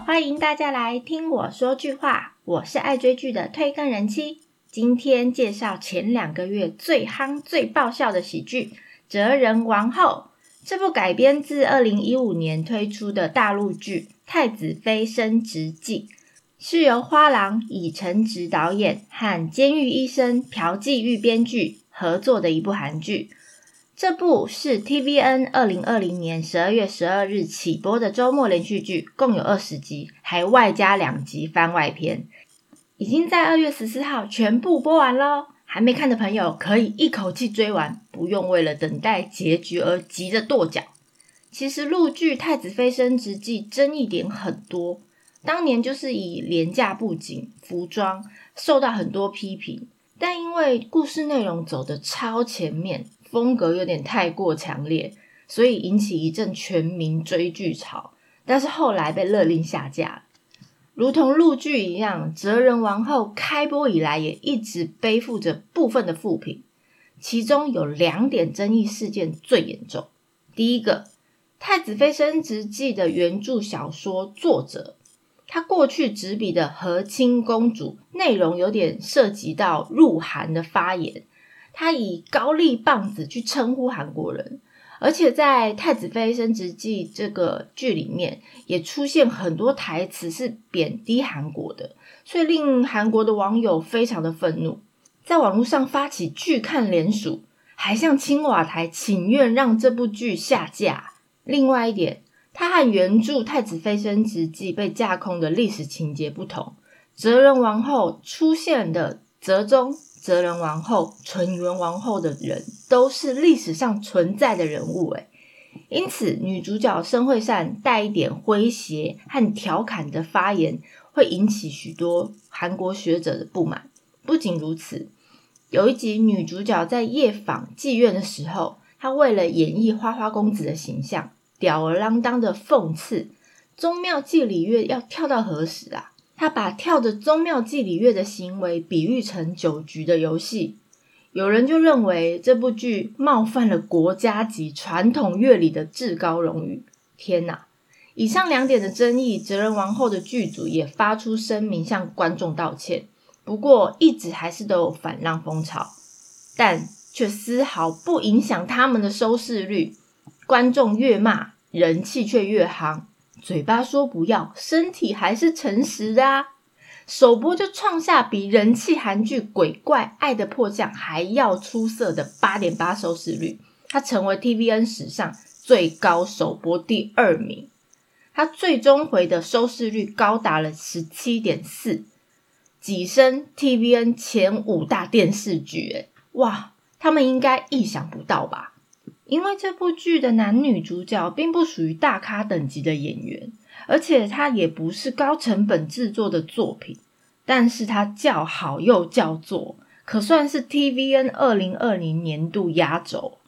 欢迎大家来听我说句话。我是爱追剧的推更人妻，今天介绍前两个月最夯、最爆笑的喜剧《哲人王后》。这部改编自二零一五年推出的大陆剧《太子妃升职记》，是由花郎以晨植导演和监狱医生朴继玉编剧合作的一部韩剧。这部是 TVN 二零二零年十二月十二日起播的周末连续剧，共有二十集，还外加两集番外篇，已经在二月十四号全部播完喽。还没看的朋友可以一口气追完，不用为了等待结局而急着跺脚。其实陆剧《太子妃升职记》争议点很多，当年就是以廉价布景、服装受到很多批评，但因为故事内容走的超前面。风格有点太过强烈，所以引起一阵全民追剧潮。但是后来被勒令下架，如同陆剧一样，《哲人王后》开播以来也一直背负着部分的负评，其中有两点争议事件最严重。第一个，《太子妃升职记》的原著小说作者，他过去执笔的《和亲公主》内容有点涉及到入韩的发言。他以高丽棒子去称呼韩国人，而且在《太子妃升职记》这个剧里面，也出现很多台词是贬低韩国的，所以令韩国的网友非常的愤怒，在网络上发起拒看联署，还向青瓦台请愿让这部剧下架。另外一点，它和原著《太子妃升职记》被架空的历史情节不同，哲仁王后出现的哲宗。哲仁王后、纯元王后的人都是历史上存在的人物，诶因此女主角申惠善带一点诙谐和调侃的发言，会引起许多韩国学者的不满。不仅如此，有一集女主角在夜访妓院的时候，她为了演绎花花公子的形象，吊儿郎当的讽刺：宗庙祭礼乐要跳到何时啊？他把跳着宗庙祭礼乐的行为比喻成酒局的游戏，有人就认为这部剧冒犯了国家级传统乐理的至高荣誉。天哪！以上两点的争议，哲人王后的剧组也发出声明向观众道歉。不过，一直还是都有反浪风潮，但却丝毫不影响他们的收视率。观众越骂，人气却越夯。嘴巴说不要，身体还是诚实的啊！首播就创下比人气韩剧《鬼怪爱的迫降》还要出色的八点八收视率，它成为 TVN 史上最高首播第二名。它最终回的收视率高达了十七点四，跻身 TVN 前五大电视剧。诶哇，他们应该意想不到吧？因为这部剧的男女主角并不属于大咖等级的演员，而且它也不是高成本制作的作品，但是它叫好又叫座，可算是 TVN 二零二零年度压轴。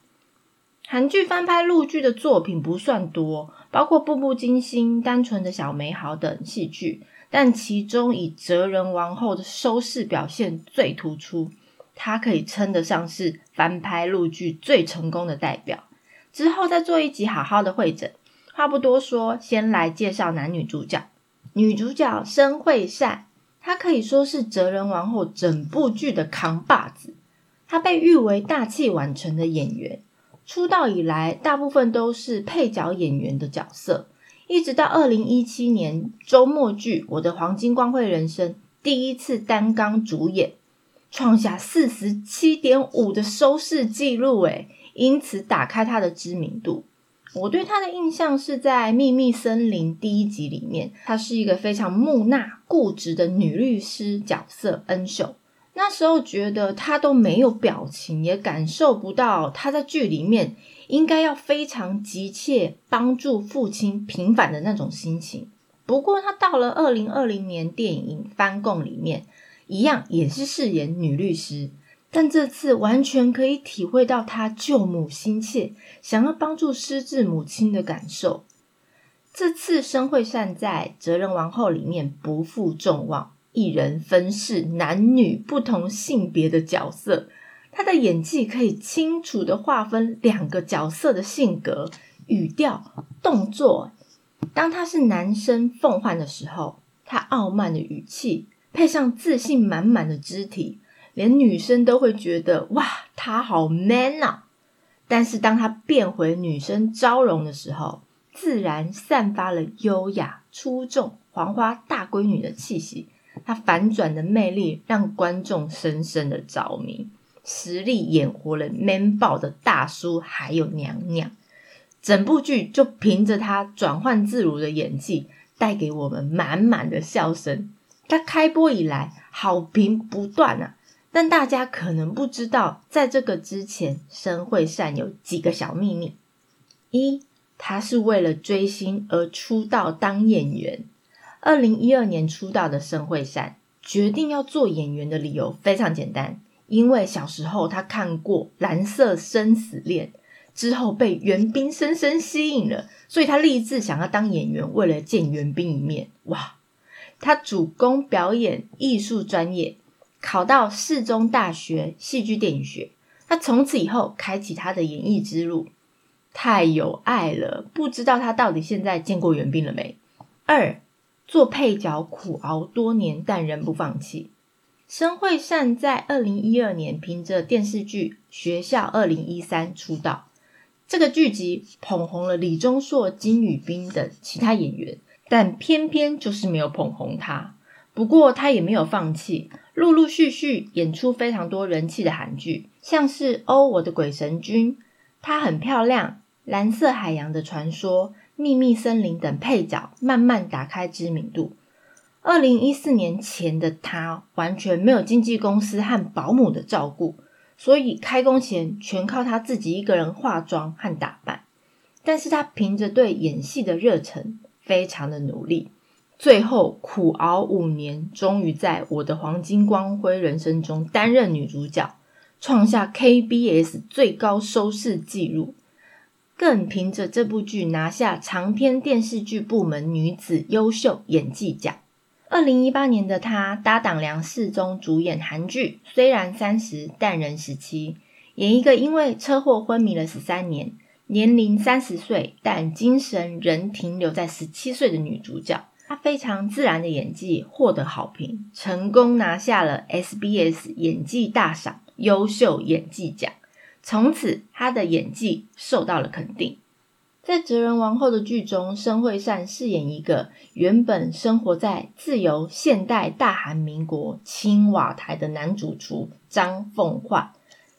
韩剧翻拍陆剧的作品不算多，包括《步步惊心》《单纯的小美好》等戏剧，但其中以《哲人王后》的收视表现最突出。它可以称得上是翻拍陆剧最成功的代表。之后再做一集好好的会诊。话不多说，先来介绍男女主角。女主角申惠善，她可以说是哲人王后整部剧的扛把子。她被誉为大器晚成的演员，出道以来大部分都是配角演员的角色，一直到二零一七年周末剧《我的黄金光辉人生》第一次担纲主演。创下四十七点五的收视记录，诶，因此打开他的知名度。我对他的印象是在《秘密森林》第一集里面，她是一个非常木讷、固执的女律师角色恩秀。那时候觉得她都没有表情，也感受不到她在剧里面应该要非常急切帮助父亲平反的那种心情。不过，她到了二零二零年电影《翻供》里面。一样也是饰演女律师，但这次完全可以体会到她救母心切，想要帮助失智母亲的感受。这次生会善在《哲人王后》里面不负众望，一人分饰男女不同性别的角色，她的演技可以清楚的划分两个角色的性格、语调、动作。当他是男生凤焕的时候，他傲慢的语气配上自信满满的肢体，连女生都会觉得哇，他好 man 啊！但是当他变回女生招容的时候，自然散发了优雅、出众、黄花大闺女的气息。他反转的魅力让观众深深的着迷，实力演活了 man 爆的大叔还有娘娘。整部剧就凭着他转换自如的演技，带给我们满满的笑声。他开播以来好评不断啊，但大家可能不知道，在这个之前，申惠善有几个小秘密：一，他是为了追星而出道当演员。二零一二年出道的申惠善决定要做演员的理由非常简单，因为小时候他看过《蓝色生死恋》。之后被袁冰深深吸引了，所以他立志想要当演员，为了见袁冰一面。哇！他主攻表演艺术专业，考到世中大学戏剧电影学。他从此以后开启他的演艺之路，太有爱了。不知道他到底现在见过袁冰了没？二做配角苦熬多年，但仍不放弃。申惠善在二零一二年凭着电视剧《学校二零一三》出道。这个剧集捧红了李钟硕、金宇彬等其他演员，但偏偏就是没有捧红他。不过他也没有放弃，陆陆续续演出非常多人气的韩剧，像是《哦我的鬼神君》、她很漂亮、《蓝色海洋的传说》、《秘密森林》等配角，慢慢打开知名度。二零一四年前的他，完全没有经纪公司和保姆的照顾。所以开工前全靠他自己一个人化妆和打扮，但是他凭着对演戏的热忱，非常的努力，最后苦熬五年，终于在我的黄金光辉人生中担任女主角，创下 KBS 最高收视纪录，更凭着这部剧拿下长篇电视剧部门女子优秀演技奖。二零一八年的她搭档梁世宗主演韩剧《虽然三十但仍十七》，演一个因为车祸昏迷了十三年、年龄三十岁但精神仍停留在十七岁的女主角。她非常自然的演技获得好评，成功拿下了 SBS 演技大赏优秀演技奖。从此，她的演技受到了肯定。在《哲人王后》的剧中，申惠善饰演一个原本生活在自由现代大韩民国青瓦台的男主厨张凤焕，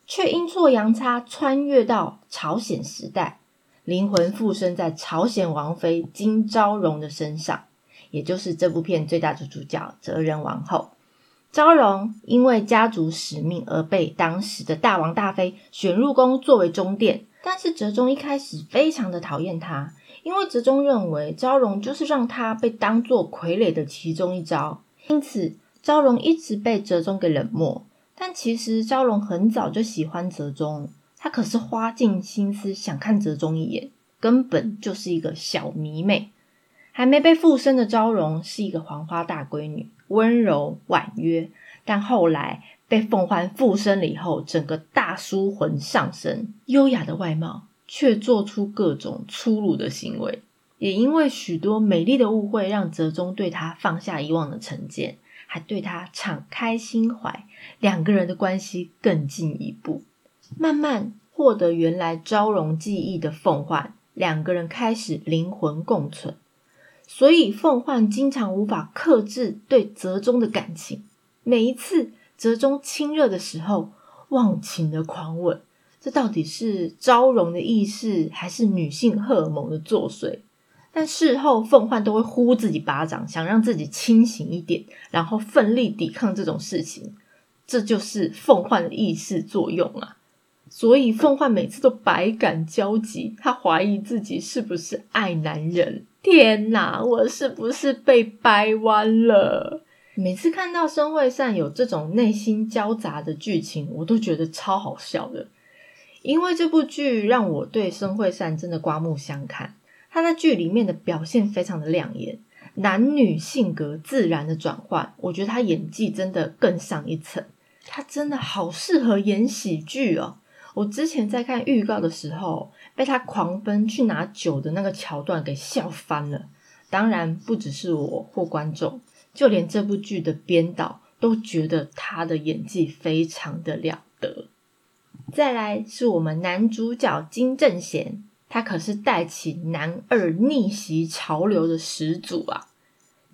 却阴错阳差穿越到朝鲜时代，灵魂附身在朝鲜王妃金昭荣的身上，也就是这部片最大的主角哲人王后。昭荣因为家族使命而被当时的大王大妃选入宫作为中殿。但是哲宗一开始非常的讨厌他，因为哲宗认为昭荣就是让他被当做傀儡的其中一招，因此昭荣一直被哲宗给冷漠。但其实昭荣很早就喜欢哲宗，他可是花尽心思想看哲宗一眼，根本就是一个小迷妹。还没被附身的昭荣是一个黄花大闺女，温柔婉约，但后来。被凤凰附身了以后，整个大叔魂上身，优雅的外貌却做出各种粗鲁的行为。也因为许多美丽的误会，让泽中对她放下以往的成见，还对他敞开心怀，两个人的关系更进一步。慢慢获得原来昭容记忆的凤凰，两个人开始灵魂共存。所以凤凰经常无法克制对泽中的感情，每一次。泽中亲热的时候，忘情的狂吻，这到底是招荣的意识，还是女性荷尔蒙的作祟？但事后凤焕都会呼自己巴掌，想让自己清醒一点，然后奋力抵抗这种事情。这就是凤焕的意识作用啊！所以凤焕每次都百感交集，他怀疑自己是不是爱男人？天哪，我是不是被掰弯了？每次看到申惠善有这种内心交杂的剧情，我都觉得超好笑的。因为这部剧让我对申惠善真的刮目相看。他在剧里面的表现非常的亮眼，男女性格自然的转换，我觉得他演技真的更上一层。他真的好适合演喜剧哦！我之前在看预告的时候，被他狂奔去拿酒的那个桥段给笑翻了。当然不只是我或观众，就连这部剧的编导都觉得他的演技非常的了得。再来是我们男主角金正贤，他可是带起男二逆袭潮流的始祖啊！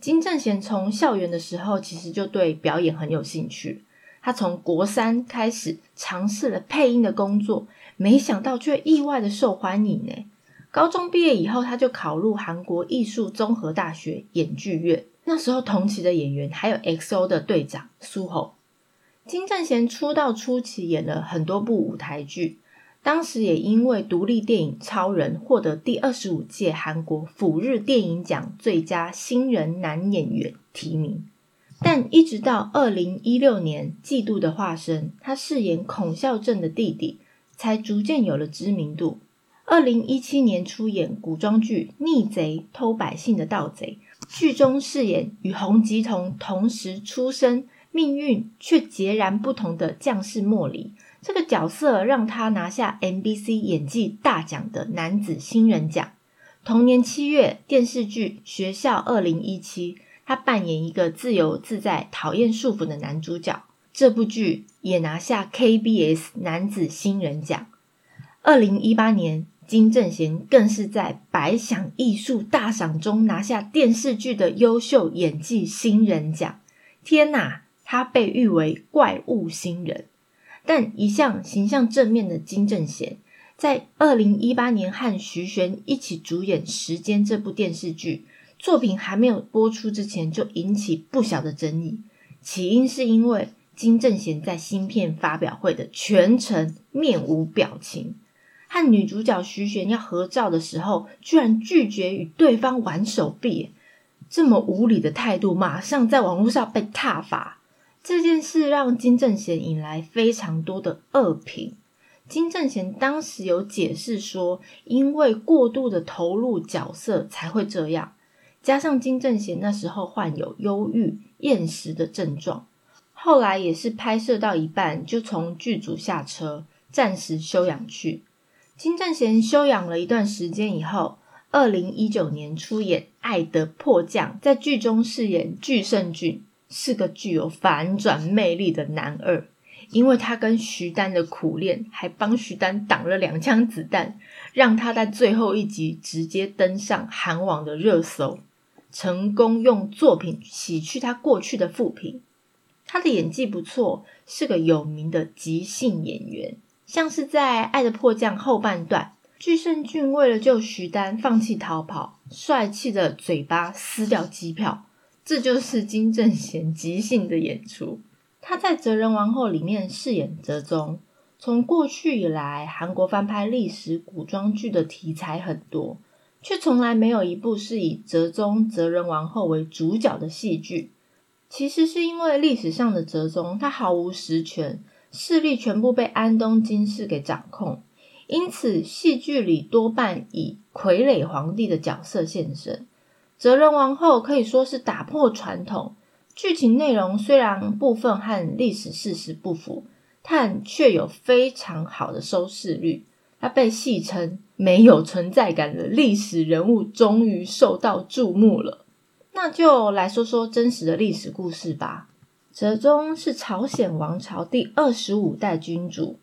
金正贤从校园的时候，其实就对表演很有兴趣。他从国三开始尝试了配音的工作，没想到却意外的受欢迎呢。高中毕业以后，他就考入韩国艺术综合大学演剧院。那时候同期的演员还有 XO 的队长苏吼。金正贤出道初期演了很多部舞台剧。当时也因为独立电影《超人》获得第二十五届韩国釜日电影奖最佳新人男演员提名，但一直到二零一六年《嫉妒的化身》，他饰演孔孝正的弟弟，才逐渐有了知名度。二零一七年出演古装剧《逆贼偷百姓的盗贼》，剧中饰演与洪吉童同时出生、命运却截然不同的将士莫离。这个角色让他拿下 MBC 演技大奖的男子新人奖。同年七月，电视剧《学校二零一七》，他扮演一个自由自在、讨厌束缚的男主角。这部剧也拿下 KBS 男子新人奖。二零一八年，金正贤更是在百想艺术大赏中拿下电视剧的优秀演技新人奖。天哪，他被誉为怪物新人。但一向形象正面的金正贤，在二零一八年和徐玄一起主演《时间》这部电视剧，作品还没有播出之前就引起不小的争议。起因是因为金正贤在新片发表会的全程面无表情，和女主角徐玄要合照的时候，居然拒绝与对方玩手臂，这么无理的态度，马上在网络上被挞伐。这件事让金正贤引来非常多的恶评。金正贤当时有解释说，因为过度的投入角色才会这样，加上金正贤那时候患有忧郁、厌食的症状，后来也是拍摄到一半就从剧组下车，暂时休养去。金正贤休养了一段时间以后，二零一九年出演《爱的迫降》，在剧中饰演具胜俊。是个具有反转魅力的男二，因为他跟徐丹的苦恋，还帮徐丹挡了两枪子弹，让他在最后一集直接登上韩网的热搜，成功用作品洗去他过去的负评。他的演技不错，是个有名的即兴演员，像是在《爱的迫降》后半段，具胜俊为了救徐丹，放弃逃跑，帅气的嘴巴撕掉机票。这就是金正贤即兴的演出。他在《哲人王后》里面饰演哲宗。从过去以来，韩国翻拍历史古装剧的题材很多，却从来没有一部是以哲宗、哲人王后为主角的戏剧。其实是因为历史上的哲宗他毫无实权，势力全部被安东金氏给掌控，因此戏剧里多半以傀儡皇帝的角色现身。哲人王后可以说是打破传统，剧情内容虽然部分和历史事实不符，但却有非常好的收视率。它被戏称没有存在感的历史人物终于受到注目了。那就来说说真实的历史故事吧。哲宗是朝鲜王朝第二十五代君主，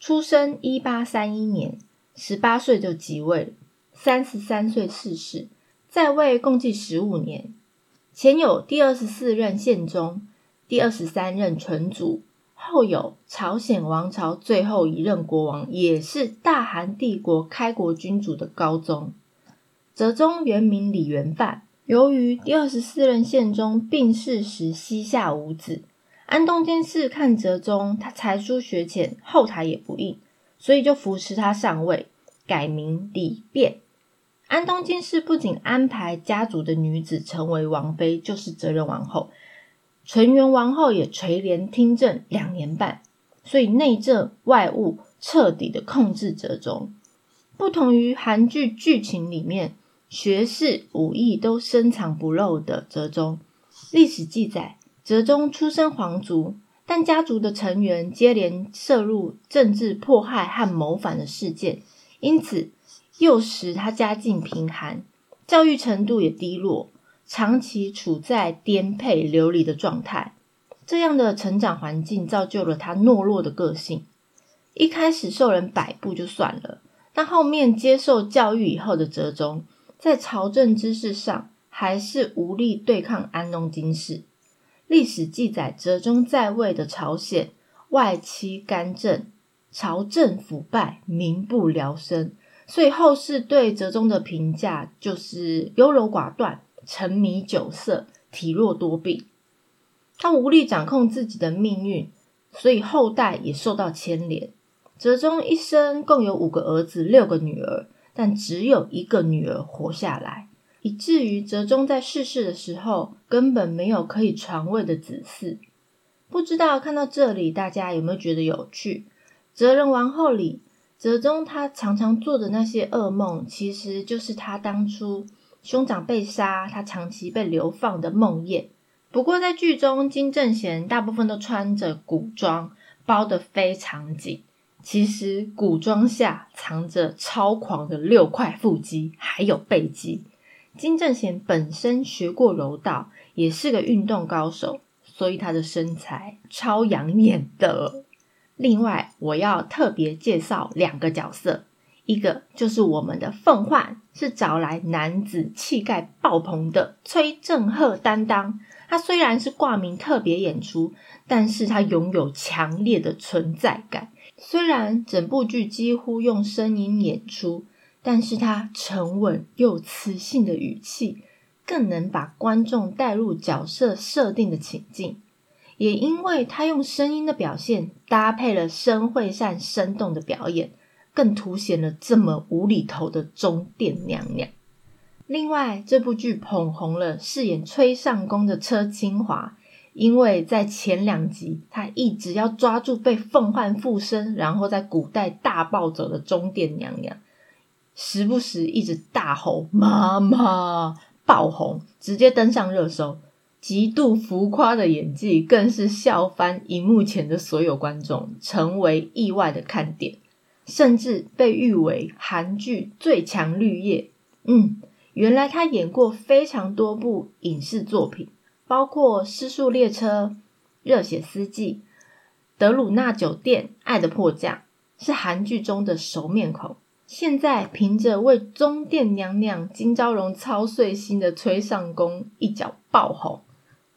出生一八三一年，十八岁就即位，三十三岁逝世。在位共计十五年，前有第二十四任宪宗，第二十三任纯祖，后有朝鲜王朝最后一任国王，也是大韩帝国开国君主的高宗。哲宗原名李元范，由于第二十四任宪宗病逝时膝下无子，安东监视看哲宗他才疏学浅，后台也不硬，所以就扶持他上位，改名李变。安东金氏不仅安排家族的女子成为王妃，就是责任王后。纯元王后也垂帘听政两年半，所以内政外务彻底的控制哲宗。不同于韩剧剧情里面学士武艺都深藏不露的哲宗，历史记载哲宗出身皇族，但家族的成员接连涉入政治迫害和谋反的事件，因此。幼时他家境贫寒，教育程度也低落，长期处在颠沛流离的状态。这样的成长环境造就了他懦弱的个性。一开始受人摆布就算了，但后面接受教育以后的哲宗，在朝政之事上还是无力对抗安农金氏。历史记载，哲宗在位的朝鲜外戚干政，朝政腐败，民不聊生。所以后世对哲宗的评价就是优柔寡断、沉迷酒色、体弱多病。他无力掌控自己的命运，所以后代也受到牵连。哲宗一生共有五个儿子、六个女儿，但只有一个女儿活下来，以至于哲宗在逝世的时候根本没有可以传位的子嗣。不知道看到这里，大家有没有觉得有趣？哲人王后里。哲宗他常常做的那些噩梦，其实就是他当初兄长被杀，他长期被流放的梦魇。不过在剧中，金正贤大部分都穿着古装，包得非常紧。其实古装下藏着超狂的六块腹肌，还有背肌。金正贤本身学过柔道，也是个运动高手，所以他的身材超养眼的。另外，我要特别介绍两个角色，一个就是我们的凤焕，是找来男子气概爆棚的崔正赫担当。他虽然是挂名特别演出，但是他拥有强烈的存在感。虽然整部剧几乎用声音演出，但是他沉稳又磁性的语气，更能把观众带入角色设定的情境。也因为他用声音的表现搭配了深会善生动的表演，更凸显了这么无厘头的中殿娘娘。另外，这部剧捧红了饰演崔尚宫的车清华，因为在前两集他一直要抓住被凤焕附身，然后在古代大暴走的中殿娘娘，时不时一直大吼“妈妈”，爆红，直接登上热搜。极度浮夸的演技，更是笑翻荧幕前的所有观众，成为意外的看点，甚至被誉为韩剧最强绿叶。嗯，原来他演过非常多部影视作品，包括《失速列车》《热血司机》《德鲁纳酒店》《爱的迫降》，是韩剧中的熟面孔。现在凭着为中殿娘娘金昭荣操碎心的崔尚宫，一脚爆红。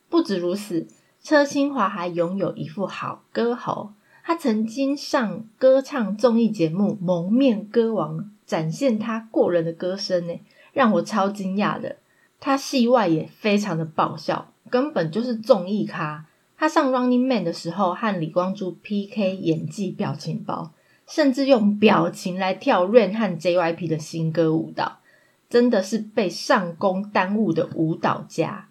不止如此，车清华还拥有一副好歌喉。他曾经上歌唱综艺节目《蒙面歌王》，展现他过人的歌声，呢，让我超惊讶的。他戏外也非常的爆笑，根本就是综艺咖。他上《Running Man》的时候，和李光洙 PK 演技表情包，甚至用表情来跳 Rain 和 JYP 的新歌舞蹈，真的是被上宫耽误的舞蹈家。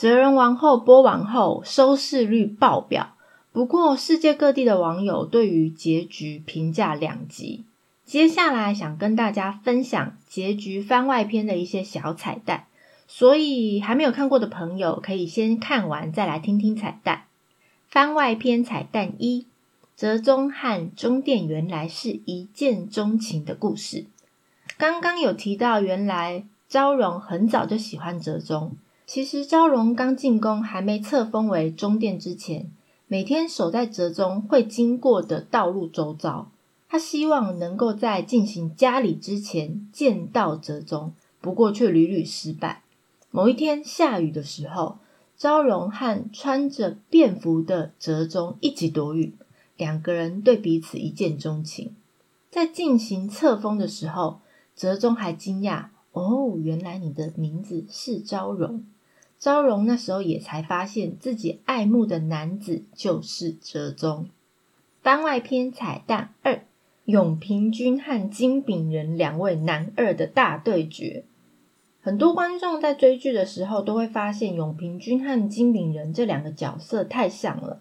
哲人王后播完后，收视率爆表。不过，世界各地的网友对于结局评价两极。接下来想跟大家分享结局番外篇的一些小彩蛋，所以还没有看过的朋友可以先看完再来听听彩蛋。番外篇彩蛋一：哲宗和中殿原来是一见钟情的故事。刚刚有提到，原来昭容很早就喜欢哲宗。其实昭容刚进宫，还没册封为中殿之前，每天守在哲宗会经过的道路周遭，他希望能够在进行家礼之前见到哲宗，不过却屡屡失败。某一天下雨的时候，昭容和穿着便服的哲宗一起躲雨，两个人对彼此一见钟情。在进行册封的时候，哲宗还惊讶：“哦，原来你的名字是昭容。”昭容那时候也才发现自己爱慕的男子就是哲宗。番外篇彩蛋二：永平君和金炳仁两位男二的大对决。很多观众在追剧的时候都会发现永平君和金炳仁这两个角色太像了，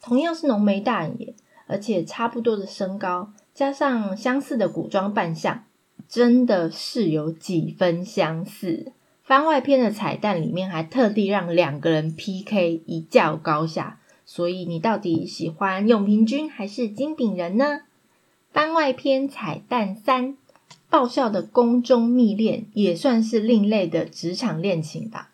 同样是浓眉大眼，而且差不多的身高，加上相似的古装扮相，真的是有几分相似。番外篇的彩蛋里面还特地让两个人 PK 一较高下，所以你到底喜欢永平君还是金炳人呢？番外篇彩蛋三：爆笑的宫中密恋也算是另类的职场恋情吧。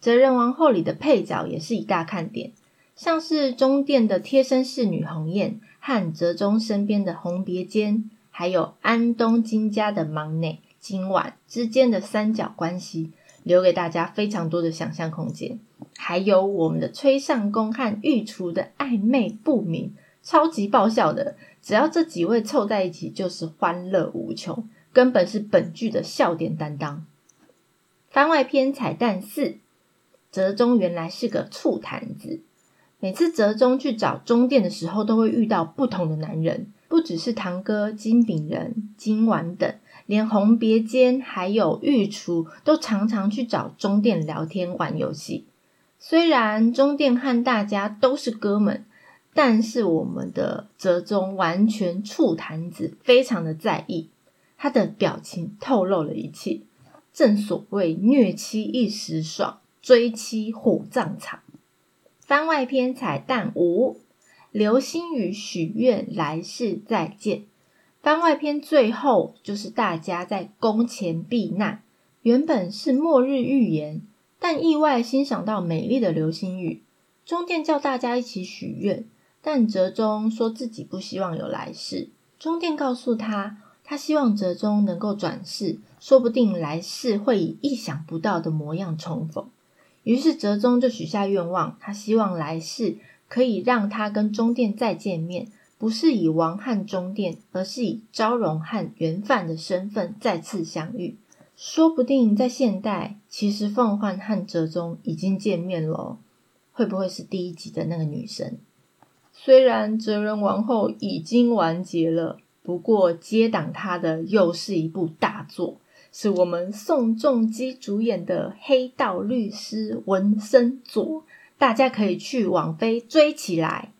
哲人王后里的配角也是一大看点，像是中殿的贴身侍女红艳和哲宗身边的红别间，还有安东金家的忙内今晚之间的三角关系，留给大家非常多的想象空间。还有我们的崔尚公和御厨的暧昧不明，超级爆笑的。只要这几位凑在一起，就是欢乐无穷，根本是本剧的笑点担当。番外篇彩蛋四：泽中原来是个醋坛子。每次泽中去找中殿的时候，都会遇到不同的男人，不只是堂哥金炳人、金丸等，连红别间还有御厨都常常去找中殿聊天玩游戏。虽然中殿和大家都是哥们。但是我们的泽中完全醋坛子，非常的在意他的表情，透露了一切。正所谓虐妻一时爽，追妻火葬场。番外篇彩蛋五：流星雨许愿来世再见。番外篇最后就是大家在宫前避难，原本是末日预言，但意外欣赏到美丽的流星雨，中殿叫大家一起许愿。但哲宗说自己不希望有来世。中殿告诉他，他希望哲宗能够转世，说不定来世会以意想不到的模样重逢。于是哲宗就许下愿望，他希望来世可以让他跟中殿再见面，不是以王汉中殿，而是以昭容和元范的身份再次相遇。说不定在现代，其实凤焕和哲宗已经见面了，会不会是第一集的那个女生？虽然《哲仁王后》已经完结了，不过接档她的又是一部大作，是我们宋仲基主演的《黑道律师文森佐》，大家可以去网飞追起来。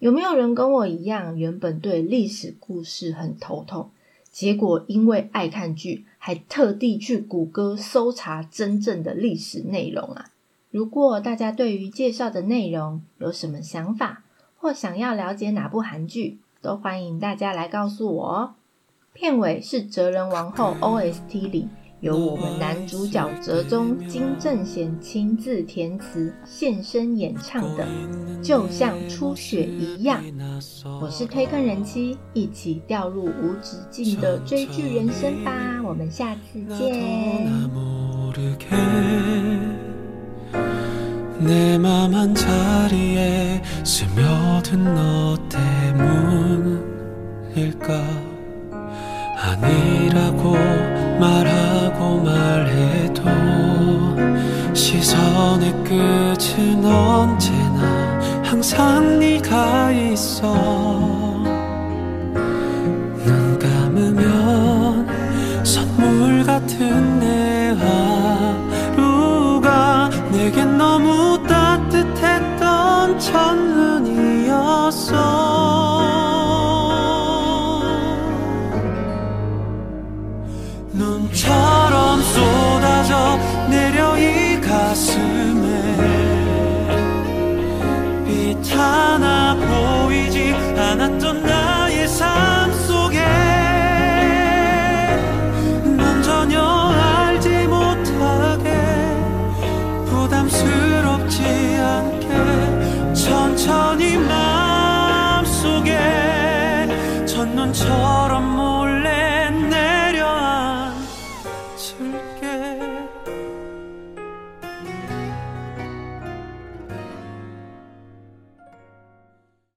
有没有人跟我一样，原本对历史故事很头痛，结果因为爱看剧，还特地去谷歌搜查真正的历史内容啊？如果大家对于介绍的内容有什么想法？或想要了解哪部韩剧，都欢迎大家来告诉我哦。片尾是《哲人王后》OST 里由我们男主角哲中金正贤亲自填词现身演唱的《就像初雪一样》。我是推坑人妻，一起掉入无止境的追剧人生吧。我们下次见。 말하고 말해도 시선의 끝은 언제나 항상 네가 있어. 눈 감으면 선물 같은 내 하루가 내겐 너무 첫눈이었어